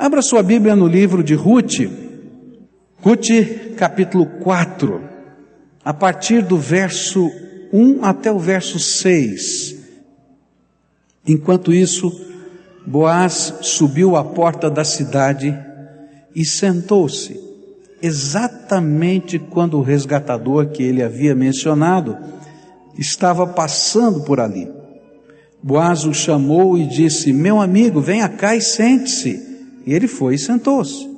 Abra sua Bíblia no livro de Ruth, Ruth capítulo 4, a partir do verso 1 até o verso 6. Enquanto isso, Boaz subiu à porta da cidade e sentou-se, exatamente quando o resgatador que ele havia mencionado estava passando por ali. Boaz o chamou e disse: Meu amigo, venha cá e sente-se. E ele foi e sentou-se.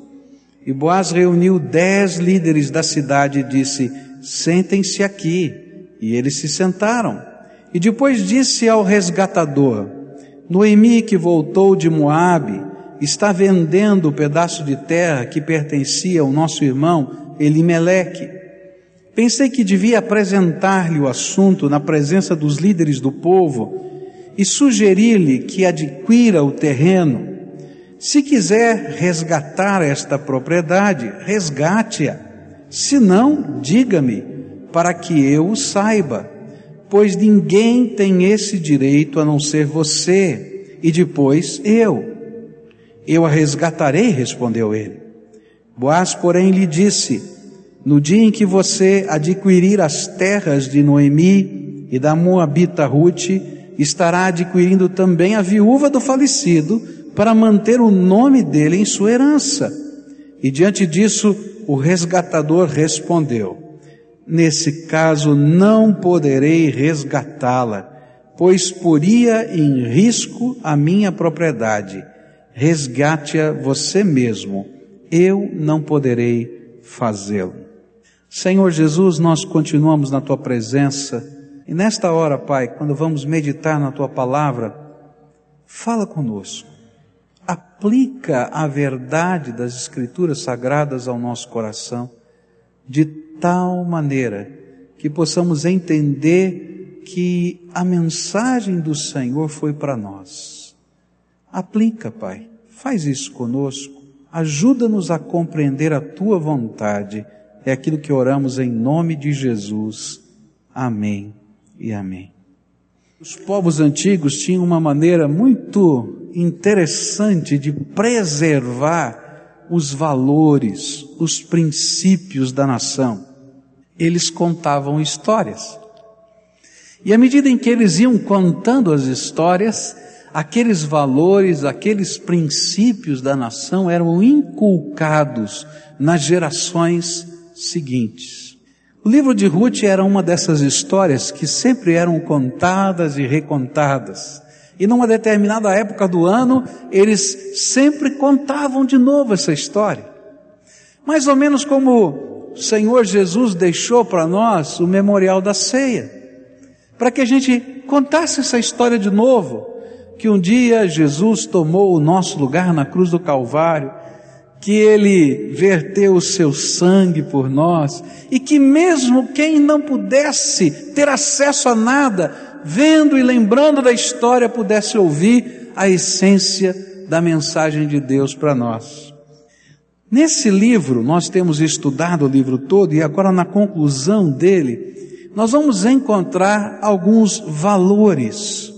E Boaz reuniu dez líderes da cidade e disse: Sentem-se aqui. E eles se sentaram. E depois disse ao resgatador: Noemi, que voltou de Moabe, está vendendo o pedaço de terra que pertencia ao nosso irmão Elimeleque. Pensei que devia apresentar-lhe o assunto na presença dos líderes do povo e sugerir-lhe que adquira o terreno se quiser resgatar esta propriedade, resgate-a. Se não, diga-me, para que eu o saiba, pois ninguém tem esse direito a não ser você, e depois eu. Eu a resgatarei, respondeu ele. Boaz, porém, lhe disse: No dia em que você adquirir as terras de Noemi e da Moabita Ruth, estará adquirindo também a viúva do falecido, para manter o nome dele em sua herança. E diante disso, o resgatador respondeu: Nesse caso não poderei resgatá-la, pois poria em risco a minha propriedade. Resgate-a você mesmo, eu não poderei fazê-lo. Senhor Jesus, nós continuamos na tua presença e nesta hora, Pai, quando vamos meditar na tua palavra, fala conosco aplica a verdade das Escrituras sagradas ao nosso coração, de tal maneira que possamos entender que a mensagem do Senhor foi para nós. Aplica, Pai, faz isso conosco, ajuda-nos a compreender a tua vontade. É aquilo que oramos em nome de Jesus. Amém e amém. Os povos antigos tinham uma maneira muito interessante de preservar os valores, os princípios da nação. Eles contavam histórias. E à medida em que eles iam contando as histórias, aqueles valores, aqueles princípios da nação eram inculcados nas gerações seguintes. O livro de Ruth era uma dessas histórias que sempre eram contadas e recontadas. E numa determinada época do ano, eles sempre contavam de novo essa história. Mais ou menos como o Senhor Jesus deixou para nós o memorial da ceia. Para que a gente contasse essa história de novo. Que um dia Jesus tomou o nosso lugar na cruz do Calvário, que ele verteu o seu sangue por nós, e que mesmo quem não pudesse ter acesso a nada, vendo e lembrando da história, pudesse ouvir a essência da mensagem de Deus para nós. Nesse livro, nós temos estudado o livro todo e agora na conclusão dele, nós vamos encontrar alguns valores,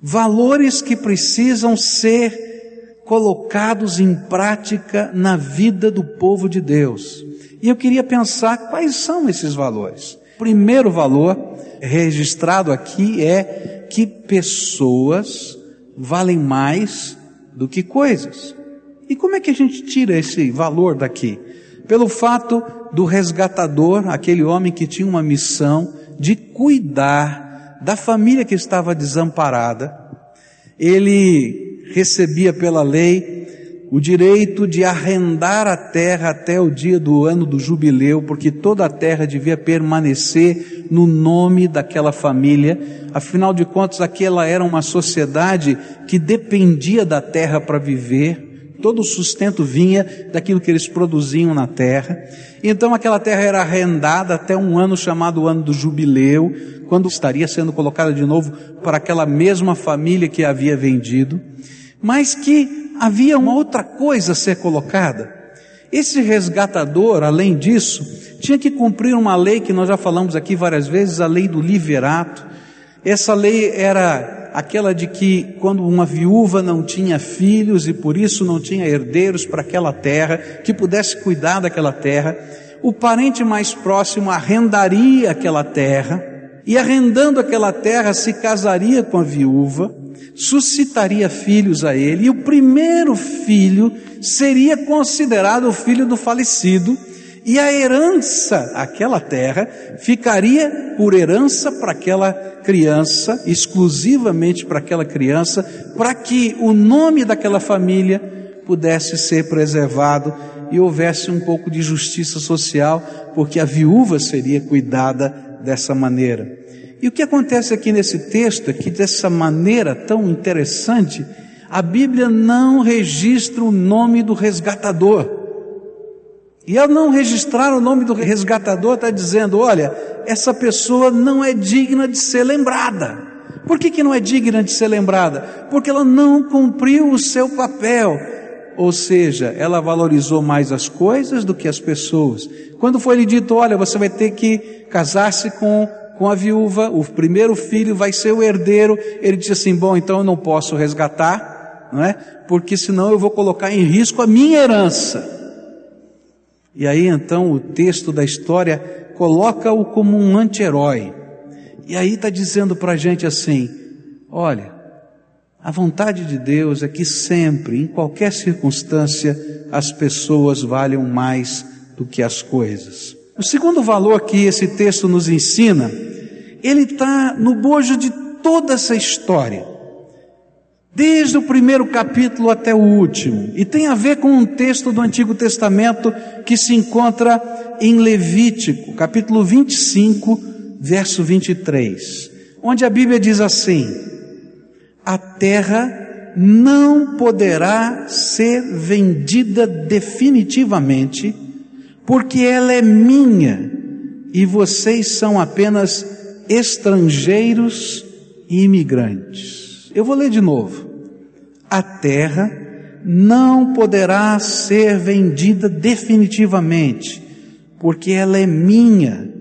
valores que precisam ser colocados em prática na vida do povo de Deus. E eu queria pensar quais são esses valores. Primeiro valor registrado aqui é que pessoas valem mais do que coisas. E como é que a gente tira esse valor daqui? Pelo fato do resgatador, aquele homem que tinha uma missão de cuidar da família que estava desamparada, ele recebia pela lei o direito de arrendar a terra até o dia do ano do jubileu, porque toda a terra devia permanecer no nome daquela família. Afinal de contas, aquela era uma sociedade que dependia da terra para viver. Todo o sustento vinha daquilo que eles produziam na terra. Então aquela terra era arrendada até um ano chamado ano do jubileu, quando estaria sendo colocada de novo para aquela mesma família que havia vendido, mas que havia uma outra coisa a ser colocada. Esse resgatador, além disso, tinha que cumprir uma lei que nós já falamos aqui várias vezes, a lei do liverato. Essa lei era aquela de que quando uma viúva não tinha filhos e por isso não tinha herdeiros para aquela terra, que pudesse cuidar daquela terra, o parente mais próximo arrendaria aquela terra, e arrendando aquela terra se casaria com a viúva, suscitaria filhos a ele, e o primeiro filho seria considerado o filho do falecido, e a herança, aquela terra, ficaria por herança para aquela criança, exclusivamente para aquela criança, para que o nome daquela família pudesse ser preservado e houvesse um pouco de justiça social, porque a viúva seria cuidada dessa maneira. E o que acontece aqui nesse texto é que dessa maneira tão interessante, a Bíblia não registra o nome do resgatador. E ao não registrar o nome do resgatador, está dizendo: olha, essa pessoa não é digna de ser lembrada. Por que, que não é digna de ser lembrada? Porque ela não cumpriu o seu papel. Ou seja, ela valorizou mais as coisas do que as pessoas. Quando foi lhe dito: olha, você vai ter que casar-se com, com a viúva, o primeiro filho vai ser o herdeiro, ele disse assim: bom, então eu não posso resgatar, não é? Porque senão eu vou colocar em risco a minha herança. E aí então o texto da história coloca-o como um anti-herói. E aí está dizendo para a gente assim: olha, a vontade de Deus é que sempre, em qualquer circunstância, as pessoas valham mais do que as coisas. O segundo valor que esse texto nos ensina, ele está no bojo de toda essa história. Desde o primeiro capítulo até o último, e tem a ver com um texto do Antigo Testamento que se encontra em Levítico, capítulo 25, verso 23, onde a Bíblia diz assim: A terra não poderá ser vendida definitivamente, porque ela é minha e vocês são apenas estrangeiros e imigrantes. Eu vou ler de novo. A terra não poderá ser vendida definitivamente, porque ela é minha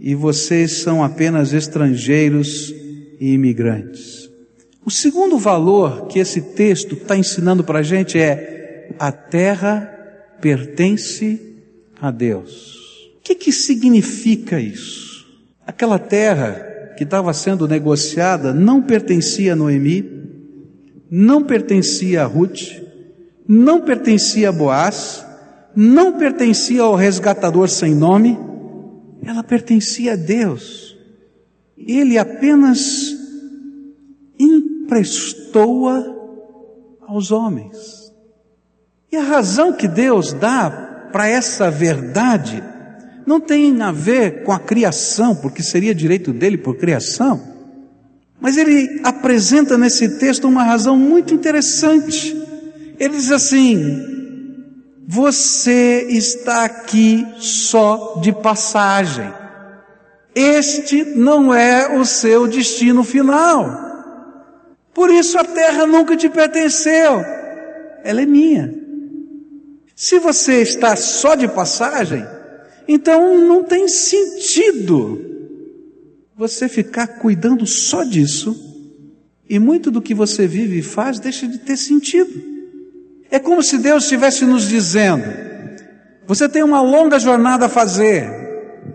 e vocês são apenas estrangeiros e imigrantes. O segundo valor que esse texto está ensinando para a gente é: a terra pertence a Deus. O que, que significa isso? Aquela terra que estava sendo negociada não pertencia a Noemi, não pertencia a Ruth, não pertencia a Boaz, não pertencia ao resgatador sem nome, ela pertencia a Deus. Ele apenas emprestou-a aos homens. E a razão que Deus dá para essa verdade não tem a ver com a criação, porque seria direito dele por criação. Mas ele apresenta nesse texto uma razão muito interessante. Ele diz assim: Você está aqui só de passagem. Este não é o seu destino final. Por isso a terra nunca te pertenceu. Ela é minha. Se você está só de passagem, então não tem sentido você ficar cuidando só disso e muito do que você vive e faz deixa de ter sentido. É como se Deus estivesse nos dizendo: você tem uma longa jornada a fazer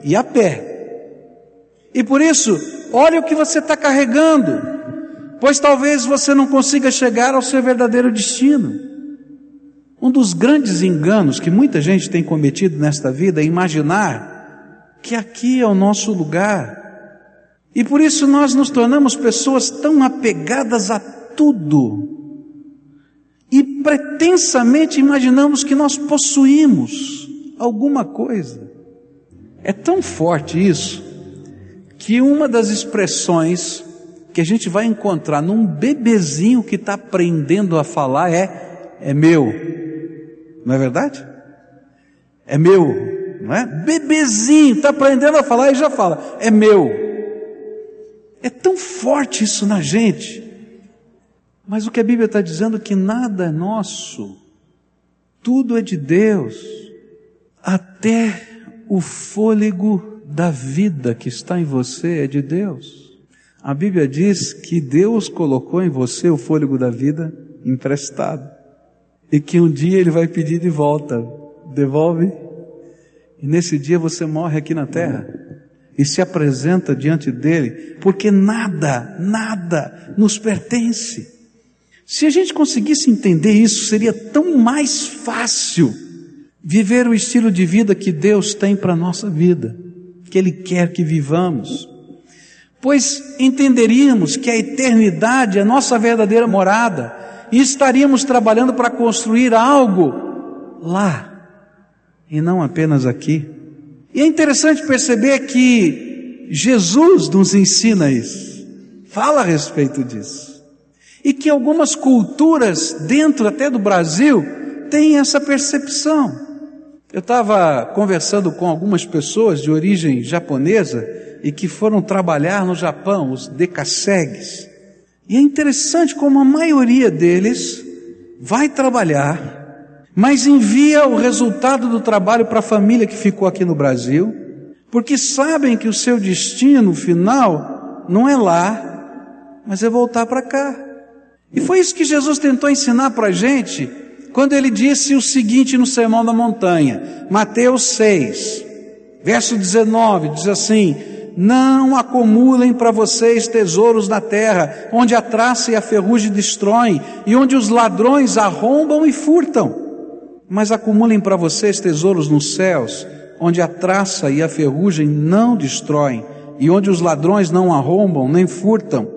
e a pé. E por isso, olha o que você está carregando, pois talvez você não consiga chegar ao seu verdadeiro destino. Um dos grandes enganos que muita gente tem cometido nesta vida é imaginar que aqui é o nosso lugar. E por isso nós nos tornamos pessoas tão apegadas a tudo. E pretensamente imaginamos que nós possuímos alguma coisa. É tão forte isso que uma das expressões que a gente vai encontrar num bebezinho que está aprendendo a falar é: é meu. Não é verdade? É meu, não é? Bebezinho, está aprendendo a falar e já fala, é meu. É tão forte isso na gente. Mas o que a Bíblia está dizendo é que nada é nosso, tudo é de Deus, até o fôlego da vida que está em você é de Deus. A Bíblia diz que Deus colocou em você o fôlego da vida emprestado e que um dia Ele vai pedir de volta. Devolve. E nesse dia você morre aqui na terra e se apresenta diante dele, porque nada, nada nos pertence. Se a gente conseguisse entender isso, seria tão mais fácil viver o estilo de vida que Deus tem para a nossa vida, que Ele quer que vivamos. Pois entenderíamos que a eternidade é a nossa verdadeira morada e estaríamos trabalhando para construir algo lá e não apenas aqui. E é interessante perceber que Jesus nos ensina isso, fala a respeito disso. E que algumas culturas, dentro até do Brasil, têm essa percepção. Eu estava conversando com algumas pessoas de origem japonesa e que foram trabalhar no Japão, os decassegues. E é interessante como a maioria deles vai trabalhar mas envia o resultado do trabalho para a família que ficou aqui no Brasil, porque sabem que o seu destino final não é lá, mas é voltar para cá. E foi isso que Jesus tentou ensinar para a gente quando ele disse o seguinte no Sermão da Montanha, Mateus 6, verso 19, diz assim: Não acumulem para vocês tesouros na terra, onde a traça e a ferrugem destroem, e onde os ladrões arrombam e furtam mas acumulem para vocês tesouros nos céus, onde a traça e a ferrugem não destroem, e onde os ladrões não arrombam nem furtam,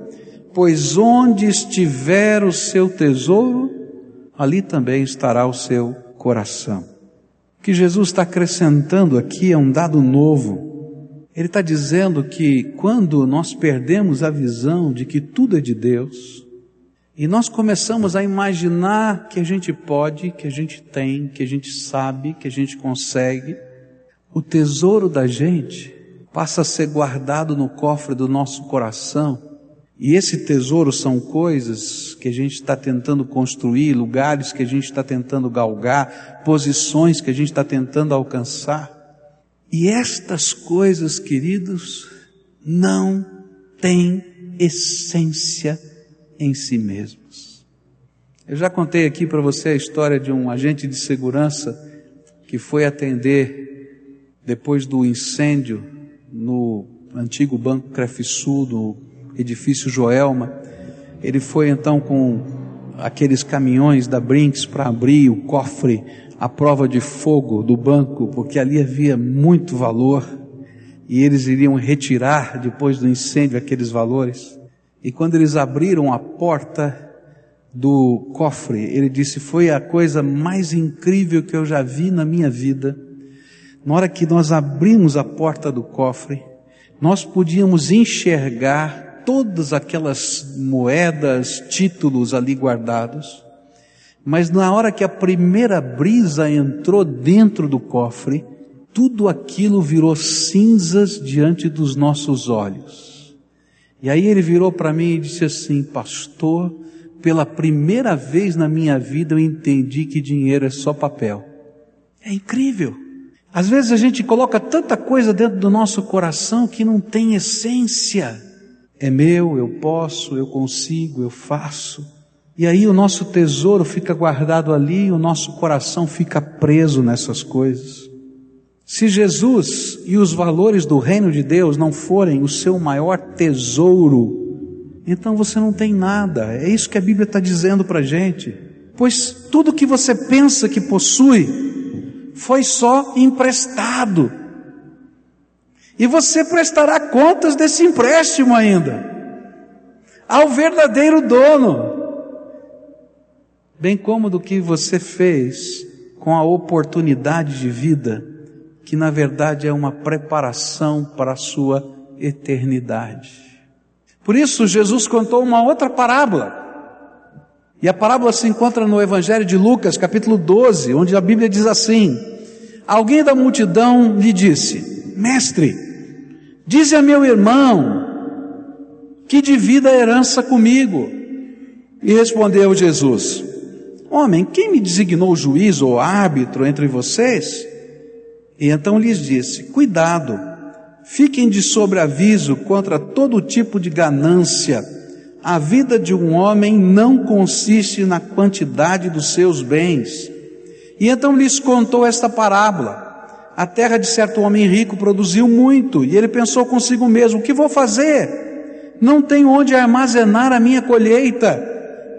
pois onde estiver o seu tesouro, ali também estará o seu coração. O que Jesus está acrescentando aqui é um dado novo. Ele está dizendo que quando nós perdemos a visão de que tudo é de Deus, e nós começamos a imaginar que a gente pode, que a gente tem, que a gente sabe, que a gente consegue. O tesouro da gente passa a ser guardado no cofre do nosso coração. E esse tesouro são coisas que a gente está tentando construir, lugares que a gente está tentando galgar, posições que a gente está tentando alcançar. E estas coisas, queridos, não têm essência em si mesmos. Eu já contei aqui para você a história de um agente de segurança que foi atender depois do incêndio no antigo Banco Crefisul, no edifício Joelma. Ele foi então com aqueles caminhões da Brinks para abrir o cofre à prova de fogo do banco, porque ali havia muito valor e eles iriam retirar depois do incêndio aqueles valores. E quando eles abriram a porta do cofre, ele disse: Foi a coisa mais incrível que eu já vi na minha vida. Na hora que nós abrimos a porta do cofre, nós podíamos enxergar todas aquelas moedas, títulos ali guardados. Mas na hora que a primeira brisa entrou dentro do cofre, tudo aquilo virou cinzas diante dos nossos olhos. E aí ele virou para mim e disse assim: Pastor, pela primeira vez na minha vida eu entendi que dinheiro é só papel. É incrível. Às vezes a gente coloca tanta coisa dentro do nosso coração que não tem essência. É meu, eu posso, eu consigo, eu faço. E aí o nosso tesouro fica guardado ali, o nosso coração fica preso nessas coisas. Se Jesus e os valores do reino de Deus não forem o seu maior tesouro, então você não tem nada. É isso que a Bíblia está dizendo para a gente. Pois tudo que você pensa que possui foi só emprestado. E você prestará contas desse empréstimo ainda ao verdadeiro dono, bem como do que você fez com a oportunidade de vida que na verdade é uma preparação para a sua eternidade. Por isso, Jesus contou uma outra parábola. E a parábola se encontra no Evangelho de Lucas, capítulo 12, onde a Bíblia diz assim: Alguém da multidão lhe disse: Mestre, dize a meu irmão que divida a herança comigo. E respondeu Jesus: Homem, quem me designou juiz ou árbitro entre vocês? E então lhes disse: Cuidado, Fiquem de sobreaviso contra todo tipo de ganância. A vida de um homem não consiste na quantidade dos seus bens. E então lhes contou esta parábola. A terra de certo homem rico produziu muito, e ele pensou consigo mesmo: o que vou fazer? Não tenho onde armazenar a minha colheita.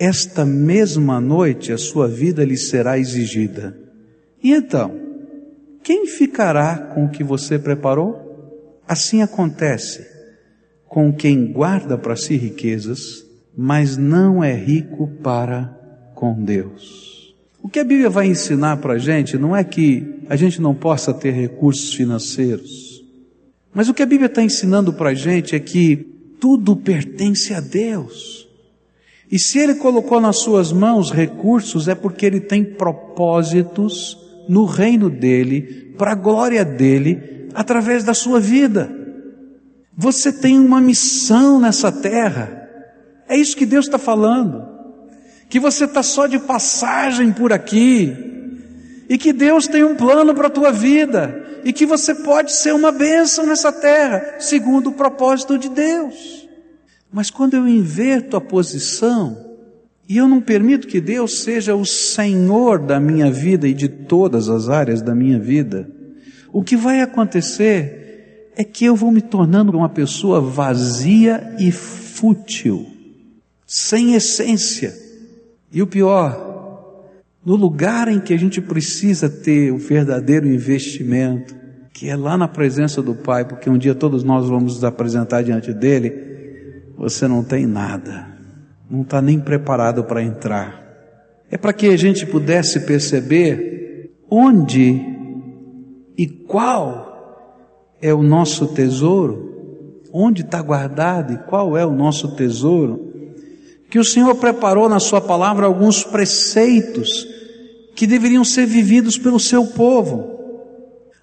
esta mesma noite a sua vida lhe será exigida. E então, quem ficará com o que você preparou? Assim acontece com quem guarda para si riquezas, mas não é rico para com Deus. O que a Bíblia vai ensinar para a gente não é que a gente não possa ter recursos financeiros, mas o que a Bíblia está ensinando para a gente é que tudo pertence a Deus. E se Ele colocou nas suas mãos recursos, é porque Ele tem propósitos no reino dele, para a glória dele, através da sua vida. Você tem uma missão nessa terra. É isso que Deus está falando. Que você está só de passagem por aqui. E que Deus tem um plano para a tua vida. E que você pode ser uma bênção nessa terra, segundo o propósito de Deus. Mas quando eu inverto a posição, e eu não permito que Deus seja o Senhor da minha vida e de todas as áreas da minha vida, o que vai acontecer é que eu vou me tornando uma pessoa vazia e fútil, sem essência. E o pior, no lugar em que a gente precisa ter o verdadeiro investimento, que é lá na presença do Pai, porque um dia todos nós vamos nos apresentar diante dele, você não tem nada, não está nem preparado para entrar. É para que a gente pudesse perceber onde e qual é o nosso tesouro? Onde está guardado e qual é o nosso tesouro? Que o Senhor preparou na Sua palavra alguns preceitos que deveriam ser vividos pelo seu povo.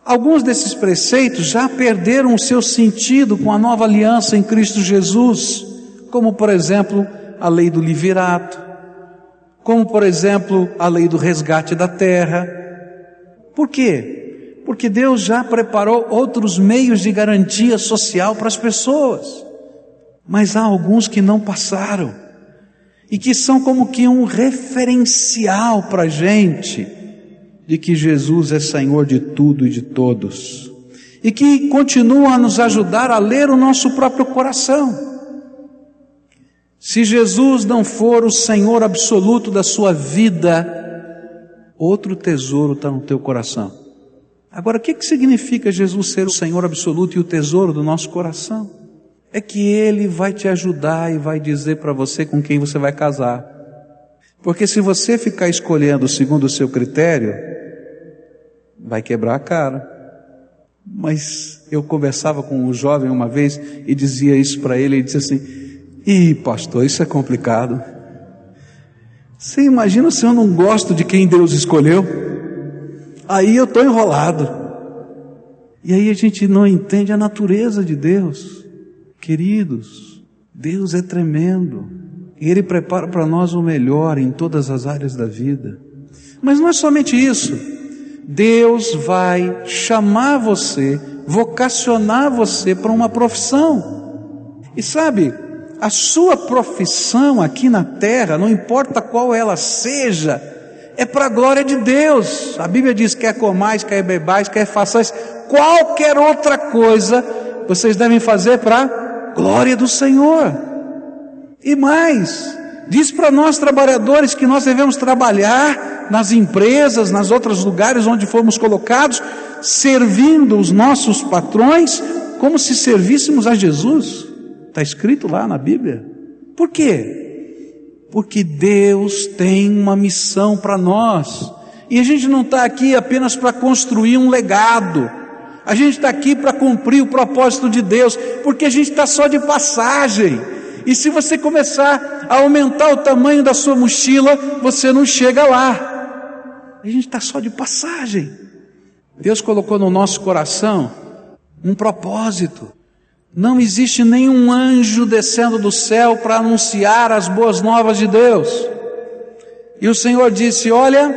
Alguns desses preceitos já perderam o seu sentido com a nova aliança em Cristo Jesus, como por exemplo a lei do livrato, como por exemplo a lei do resgate da terra. Por quê? porque Deus já preparou outros meios de garantia social para as pessoas. Mas há alguns que não passaram e que são como que um referencial para a gente de que Jesus é Senhor de tudo e de todos e que continuam a nos ajudar a ler o nosso próprio coração. Se Jesus não for o Senhor absoluto da sua vida, outro tesouro está no teu coração. Agora, o que, que significa Jesus ser o Senhor absoluto e o tesouro do nosso coração? É que Ele vai te ajudar e vai dizer para você com quem você vai casar. Porque se você ficar escolhendo segundo o seu critério, vai quebrar a cara. Mas eu conversava com um jovem uma vez e dizia isso para ele, e disse assim: Ih, pastor, isso é complicado. Você imagina se eu não gosto de quem Deus escolheu? aí eu estou enrolado. E aí a gente não entende a natureza de Deus. Queridos, Deus é tremendo. Ele prepara para nós o melhor em todas as áreas da vida. Mas não é somente isso. Deus vai chamar você, vocacionar você para uma profissão. E sabe, a sua profissão aqui na terra, não importa qual ela seja, é para a glória de Deus. A Bíblia diz: quer comais, quer bebais, quer façais, qualquer outra coisa, vocês devem fazer para a glória do Senhor. E mais, diz para nós trabalhadores que nós devemos trabalhar nas empresas, nas outros lugares onde fomos colocados, servindo os nossos patrões como se servíssemos a Jesus. Está escrito lá na Bíblia. Por quê? Porque Deus tem uma missão para nós. E a gente não está aqui apenas para construir um legado. A gente está aqui para cumprir o propósito de Deus, porque a gente está só de passagem. E se você começar a aumentar o tamanho da sua mochila, você não chega lá. A gente está só de passagem. Deus colocou no nosso coração um propósito. Não existe nenhum anjo descendo do céu para anunciar as boas novas de Deus. E o Senhor disse: Olha,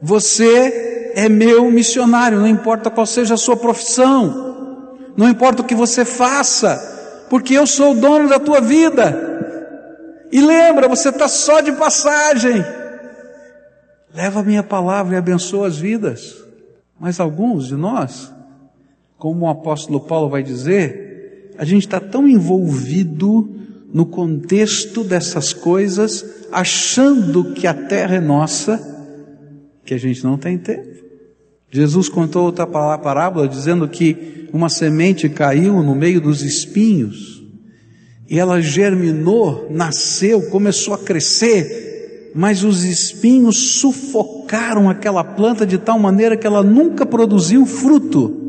você é meu missionário, não importa qual seja a sua profissão, não importa o que você faça, porque eu sou o dono da tua vida. E lembra, você está só de passagem. Leva a minha palavra e abençoa as vidas. Mas alguns de nós, como o apóstolo Paulo vai dizer, a gente está tão envolvido no contexto dessas coisas, achando que a terra é nossa, que a gente não tem tempo. Jesus contou outra parábola dizendo que uma semente caiu no meio dos espinhos e ela germinou, nasceu, começou a crescer, mas os espinhos sufocaram aquela planta de tal maneira que ela nunca produziu fruto.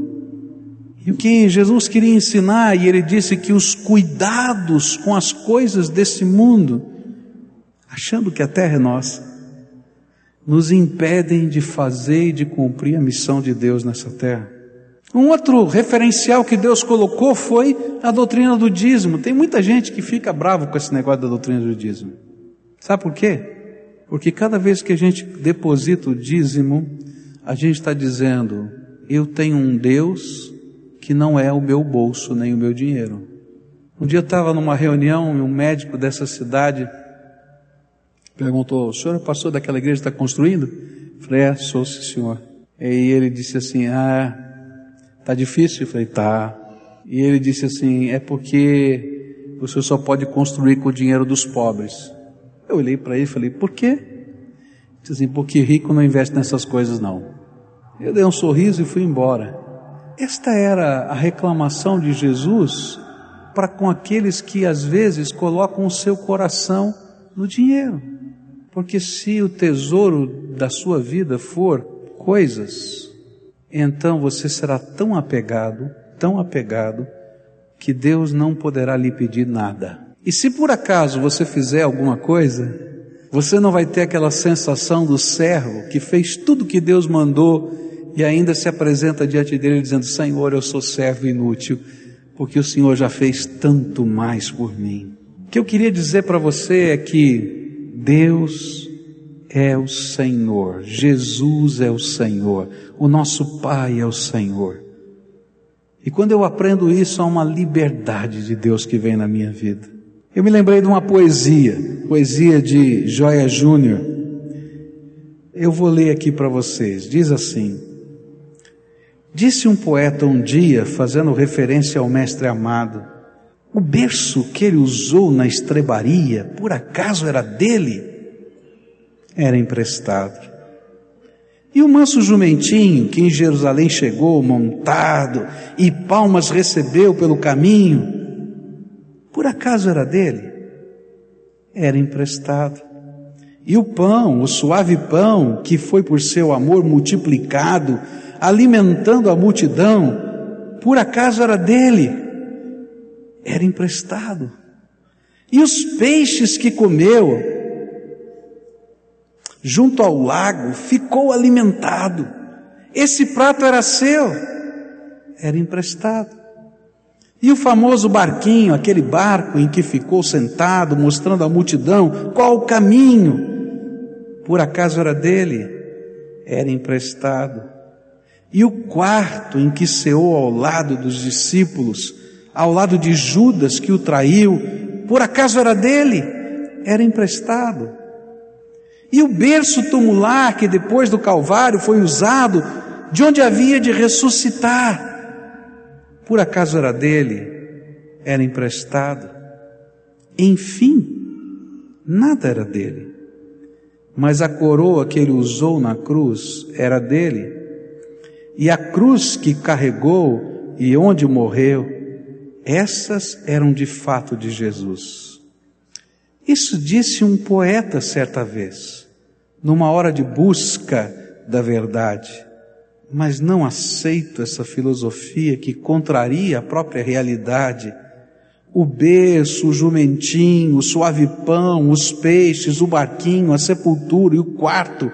E o que Jesus queria ensinar, e ele disse que os cuidados com as coisas desse mundo, achando que a terra é nossa, nos impedem de fazer e de cumprir a missão de Deus nessa terra. Um outro referencial que Deus colocou foi a doutrina do dízimo. Tem muita gente que fica bravo com esse negócio da doutrina do dízimo. Sabe por quê? Porque cada vez que a gente deposita o dízimo, a gente está dizendo: eu tenho um Deus que não é o meu bolso nem o meu dinheiro. Um dia eu estava numa reunião e um médico dessa cidade perguntou: O senhor é pastor daquela igreja que está construindo? falei: É, sou, sim, senhor. E ele disse assim: Ah, tá difícil? Eu falei: Tá. E ele disse assim: É porque o senhor só pode construir com o dinheiro dos pobres. Eu olhei para ele e falei: Por quê? Disse assim: Porque rico não investe nessas coisas, não. Eu dei um sorriso e fui embora. Esta era a reclamação de Jesus para com aqueles que às vezes colocam o seu coração no dinheiro. Porque se o tesouro da sua vida for coisas, então você será tão apegado, tão apegado, que Deus não poderá lhe pedir nada. E se por acaso você fizer alguma coisa, você não vai ter aquela sensação do servo que fez tudo que Deus mandou e ainda se apresenta diante dele dizendo: Senhor, eu sou servo inútil, porque o Senhor já fez tanto mais por mim. O que eu queria dizer para você é que Deus é o Senhor, Jesus é o Senhor, o nosso Pai é o Senhor. E quando eu aprendo isso, há uma liberdade de Deus que vem na minha vida. Eu me lembrei de uma poesia, poesia de Joia Júnior. Eu vou ler aqui para vocês. Diz assim: Disse um poeta um dia, fazendo referência ao mestre amado, o berço que ele usou na estrebaria, por acaso era dele? Era emprestado. E o manso jumentinho que em Jerusalém chegou montado e palmas recebeu pelo caminho, por acaso era dele? Era emprestado. E o pão, o suave pão que foi por seu amor multiplicado, alimentando a multidão, por acaso era dele? era emprestado. E os peixes que comeu, junto ao lago, ficou alimentado. Esse prato era seu, era emprestado. E o famoso barquinho, aquele barco em que ficou sentado, mostrando à multidão qual o caminho, por acaso era dele, era emprestado. E o quarto em que ceou ao lado dos discípulos, ao lado de Judas que o traiu, por acaso era dele? Era emprestado. E o berço tumular que depois do Calvário foi usado, de onde havia de ressuscitar, por acaso era dele? Era emprestado. Enfim, nada era dele. Mas a coroa que ele usou na cruz era dele. E a cruz que carregou e onde morreu essas eram de fato de Jesus. Isso disse um poeta certa vez, numa hora de busca da verdade. Mas não aceito essa filosofia que contraria a própria realidade. O berço, o jumentinho, o suave pão, os peixes, o barquinho, a sepultura e o quarto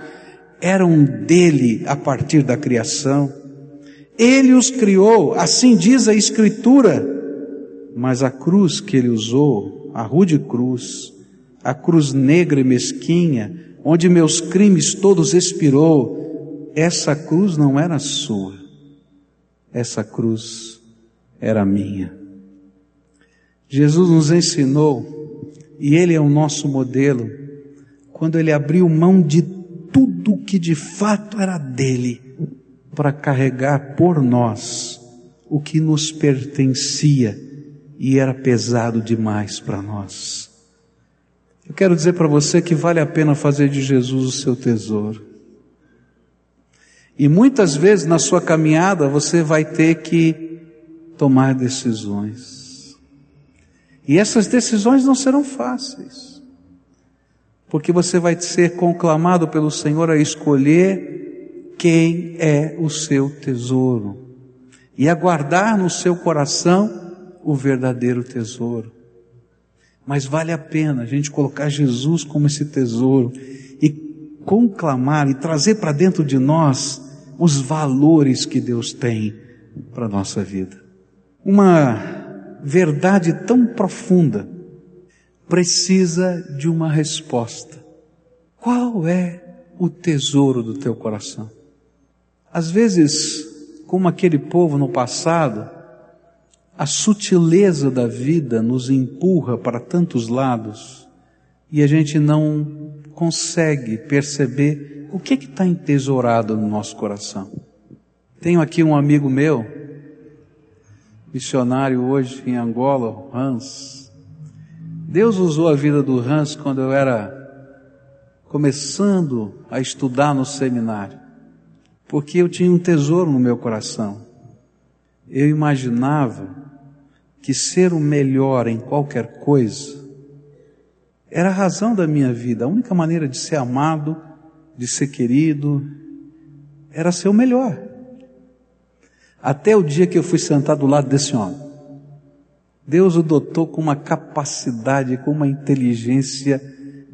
eram dele a partir da criação. Ele os criou, assim diz a Escritura. Mas a cruz que ele usou, a rude cruz, a cruz negra e mesquinha, onde meus crimes todos expirou, essa cruz não era sua, essa cruz era minha. Jesus nos ensinou, e Ele é o nosso modelo, quando Ele abriu mão de tudo que de fato era dele, para carregar por nós o que nos pertencia e era pesado demais para nós. Eu quero dizer para você que vale a pena fazer de Jesus o seu tesouro. E muitas vezes na sua caminhada você vai ter que tomar decisões. E essas decisões não serão fáceis. Porque você vai ser conclamado pelo Senhor a escolher quem é o seu tesouro e a guardar no seu coração o verdadeiro tesouro. Mas vale a pena a gente colocar Jesus como esse tesouro e conclamar e trazer para dentro de nós os valores que Deus tem para a nossa vida. Uma verdade tão profunda precisa de uma resposta. Qual é o tesouro do teu coração? Às vezes, como aquele povo no passado, a sutileza da vida nos empurra para tantos lados e a gente não consegue perceber o que está entesourado no nosso coração. Tenho aqui um amigo meu, missionário hoje em Angola, Hans. Deus usou a vida do Hans quando eu era começando a estudar no seminário, porque eu tinha um tesouro no meu coração. Eu imaginava que ser o melhor em qualquer coisa era a razão da minha vida. A única maneira de ser amado, de ser querido, era ser o melhor. Até o dia que eu fui sentar do lado desse homem. Deus o dotou com uma capacidade, com uma inteligência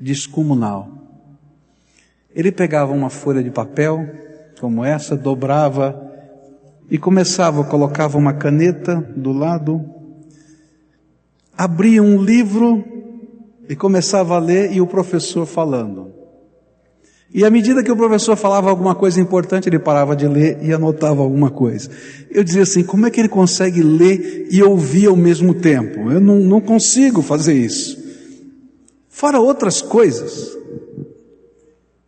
descomunal. Ele pegava uma folha de papel, como essa, dobrava e começava, colocava uma caneta do lado, abria um livro e começava a ler e o professor falando. E à medida que o professor falava alguma coisa importante, ele parava de ler e anotava alguma coisa. Eu dizia assim: como é que ele consegue ler e ouvir ao mesmo tempo? Eu não, não consigo fazer isso. Fora outras coisas.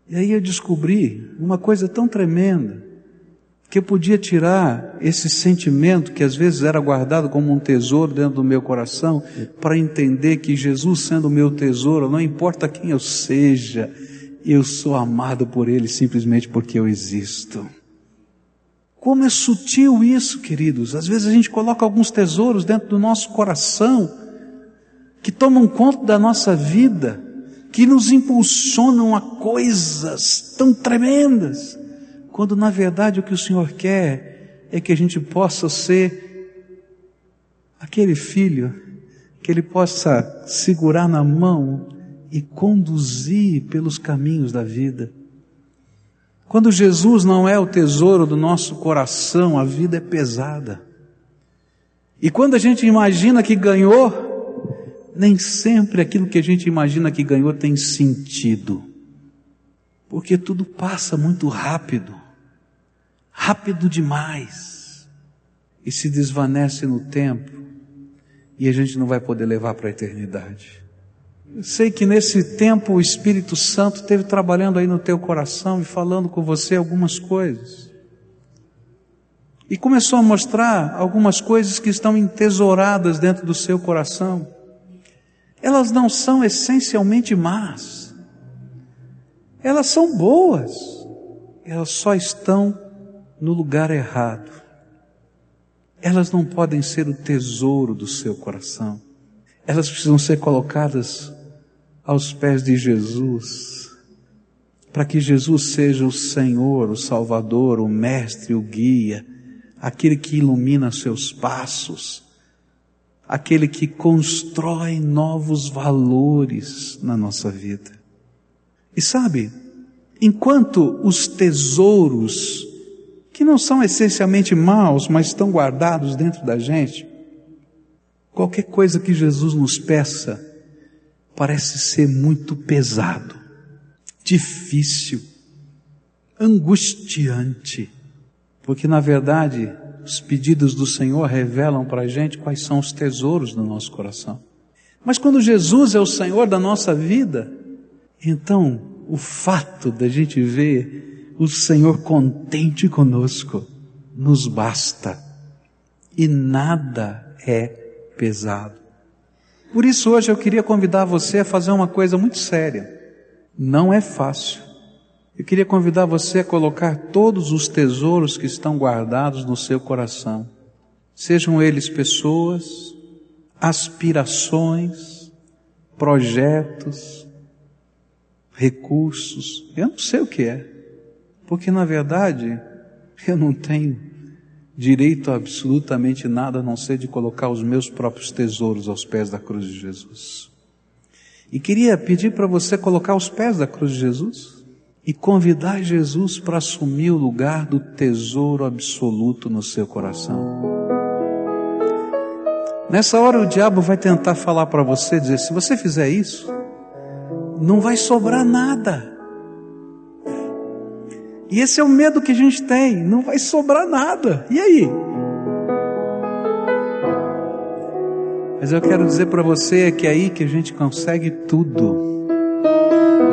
E aí eu descobri uma coisa tão tremenda que podia tirar esse sentimento que às vezes era guardado como um tesouro dentro do meu coração, para entender que Jesus sendo o meu tesouro, não importa quem eu seja, eu sou amado por Ele simplesmente porque eu existo. Como é sutil isso, queridos. Às vezes a gente coloca alguns tesouros dentro do nosso coração, que tomam conta da nossa vida, que nos impulsionam a coisas tão tremendas quando na verdade o que o Senhor quer é que a gente possa ser aquele filho que ele possa segurar na mão e conduzir pelos caminhos da vida. Quando Jesus não é o tesouro do nosso coração, a vida é pesada. E quando a gente imagina que ganhou, nem sempre aquilo que a gente imagina que ganhou tem sentido. Porque tudo passa muito rápido rápido demais e se desvanece no tempo e a gente não vai poder levar para a eternidade. Eu sei que nesse tempo o Espírito Santo esteve trabalhando aí no teu coração e falando com você algumas coisas. E começou a mostrar algumas coisas que estão entesouradas dentro do seu coração. Elas não são essencialmente más. Elas são boas. Elas só estão no lugar errado. Elas não podem ser o tesouro do seu coração. Elas precisam ser colocadas aos pés de Jesus. para que Jesus seja o Senhor, o Salvador, o Mestre, o Guia, aquele que ilumina seus passos, aquele que constrói novos valores na nossa vida. E sabe, enquanto os tesouros, que não são essencialmente maus, mas estão guardados dentro da gente, qualquer coisa que Jesus nos peça parece ser muito pesado, difícil, angustiante, porque na verdade os pedidos do Senhor revelam para a gente quais são os tesouros do nosso coração. Mas quando Jesus é o Senhor da nossa vida, então o fato da gente ver o Senhor contente conosco nos basta. E nada é pesado. Por isso hoje eu queria convidar você a fazer uma coisa muito séria. Não é fácil. Eu queria convidar você a colocar todos os tesouros que estão guardados no seu coração. Sejam eles pessoas, aspirações, projetos, recursos, eu não sei o que é, porque na verdade eu não tenho direito a absolutamente nada a não ser de colocar os meus próprios tesouros aos pés da cruz de Jesus. E queria pedir para você colocar os pés da cruz de Jesus e convidar Jesus para assumir o lugar do tesouro absoluto no seu coração. Nessa hora o diabo vai tentar falar para você, dizer: se você fizer isso, não vai sobrar nada. E esse é o medo que a gente tem, não vai sobrar nada. E aí? Mas eu quero dizer para você que é aí que a gente consegue tudo.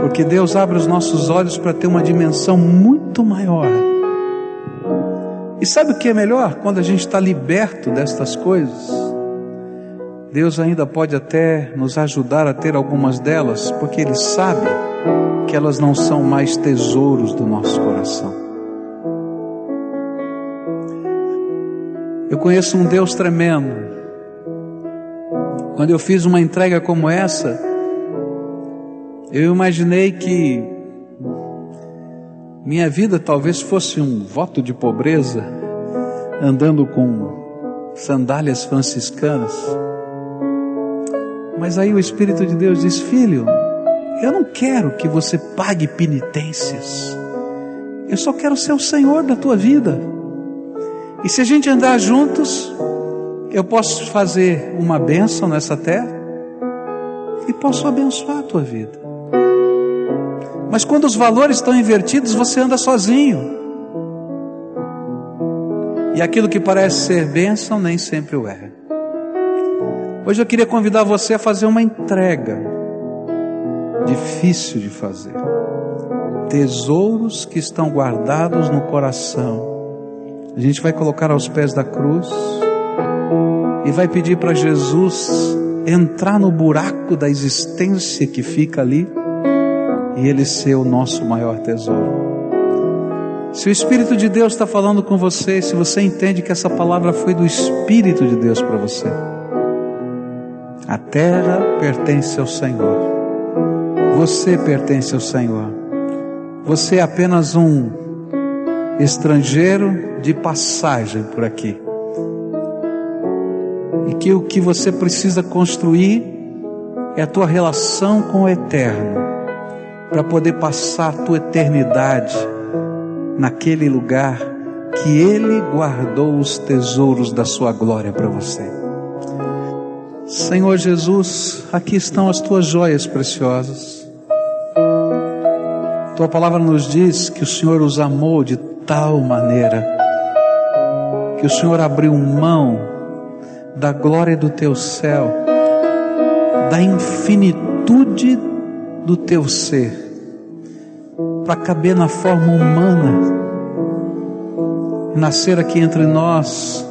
Porque Deus abre os nossos olhos para ter uma dimensão muito maior. E sabe o que é melhor? Quando a gente está liberto destas coisas Deus ainda pode até nos ajudar a ter algumas delas, porque Ele sabe que elas não são mais tesouros do nosso coração. Eu conheço um Deus tremendo. Quando eu fiz uma entrega como essa, eu imaginei que minha vida talvez fosse um voto de pobreza, andando com sandálias franciscanas. Mas aí o Espírito de Deus diz: Filho, eu não quero que você pague penitências. Eu só quero ser o Senhor da tua vida. E se a gente andar juntos, eu posso fazer uma bênção nessa terra e posso abençoar a tua vida. Mas quando os valores estão invertidos, você anda sozinho. E aquilo que parece ser bênção nem sempre o é. Hoje eu queria convidar você a fazer uma entrega difícil de fazer. Tesouros que estão guardados no coração. A gente vai colocar aos pés da cruz e vai pedir para Jesus entrar no buraco da existência que fica ali e ele ser o nosso maior tesouro. Se o Espírito de Deus está falando com você, se você entende que essa palavra foi do Espírito de Deus para você, a terra pertence ao Senhor. Você pertence ao Senhor. Você é apenas um estrangeiro de passagem por aqui. E que o que você precisa construir é a tua relação com o eterno, para poder passar a tua eternidade naquele lugar que Ele guardou os tesouros da sua glória para você. Senhor Jesus, aqui estão as tuas joias preciosas. Tua palavra nos diz que o Senhor os amou de tal maneira que o Senhor abriu mão da glória do teu céu, da infinitude do teu ser, para caber na forma humana, nascer aqui entre nós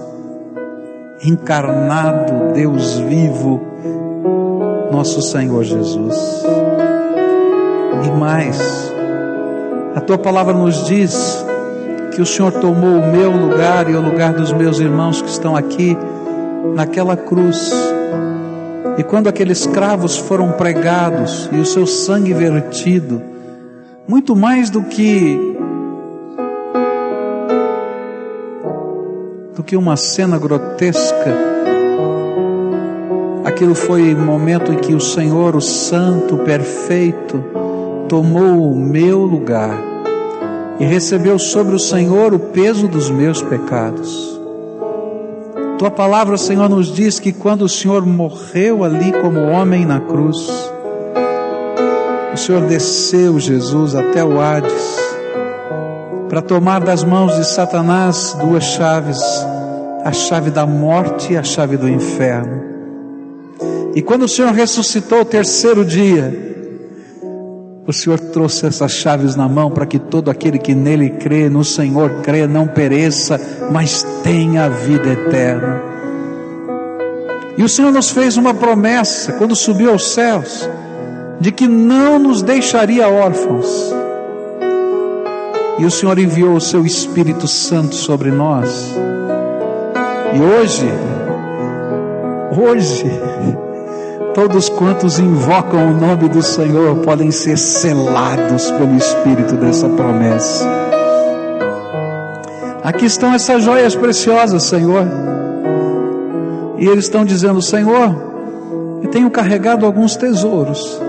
encarnado, Deus vivo, nosso Senhor Jesus. E mais, a tua palavra nos diz que o Senhor tomou o meu lugar e o lugar dos meus irmãos que estão aqui naquela cruz. E quando aqueles cravos foram pregados e o seu sangue vertido, muito mais do que do que uma cena grotesca. Aquilo foi o momento em que o Senhor, o Santo, Perfeito, tomou o meu lugar e recebeu sobre o Senhor o peso dos meus pecados. Tua palavra, Senhor, nos diz que quando o Senhor morreu ali como homem na cruz, o Senhor desceu, Jesus, até o Hades, para tomar das mãos de Satanás duas chaves, a chave da morte e a chave do inferno. E quando o Senhor ressuscitou o terceiro dia, o Senhor trouxe essas chaves na mão para que todo aquele que nele crê, no Senhor crê, não pereça, mas tenha a vida eterna. E o Senhor nos fez uma promessa quando subiu aos céus de que não nos deixaria órfãos. E o Senhor enviou o seu Espírito Santo sobre nós. E hoje, hoje, todos quantos invocam o nome do Senhor podem ser selados pelo Espírito dessa promessa. Aqui estão essas joias preciosas, Senhor. E eles estão dizendo: Senhor, eu tenho carregado alguns tesouros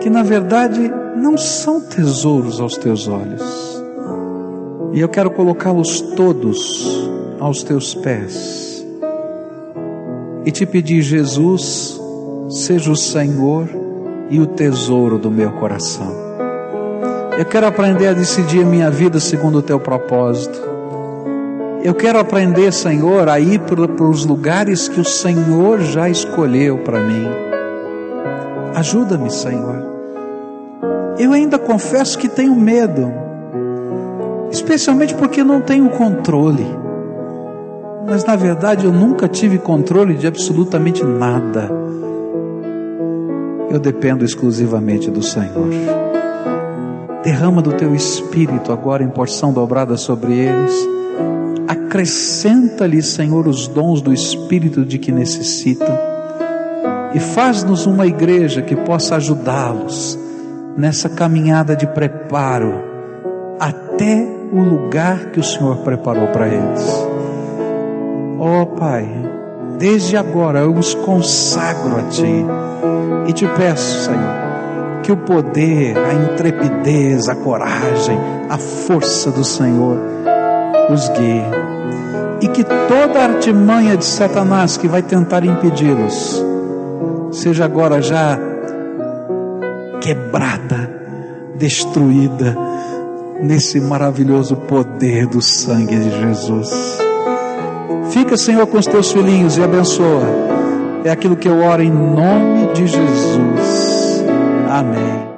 que na verdade não são tesouros aos teus olhos. E eu quero colocá-los todos aos teus pés. E te pedir, Jesus, seja o Senhor e o tesouro do meu coração. Eu quero aprender a decidir a minha vida segundo o teu propósito. Eu quero aprender, Senhor, a ir para os lugares que o Senhor já escolheu para mim. Ajuda-me, Senhor. Eu ainda confesso que tenho medo, especialmente porque não tenho controle. Mas na verdade eu nunca tive controle de absolutamente nada. Eu dependo exclusivamente do Senhor. Derrama do teu espírito agora em porção dobrada sobre eles. Acrescenta-lhes, Senhor, os dons do espírito de que necessitam. E faz-nos uma igreja que possa ajudá-los nessa caminhada de preparo até o lugar que o Senhor preparou para eles. Oh Pai, desde agora eu os consagro a Ti e te peço, Senhor, que o poder, a intrepidez, a coragem, a força do Senhor os guie e que toda artimanha de Satanás que vai tentar impedi-los seja agora já quebrada, destruída nesse maravilhoso poder do sangue de Jesus. Fica, Senhor, com os teus filhinhos e abençoa. É aquilo que eu oro em nome de Jesus. Amém.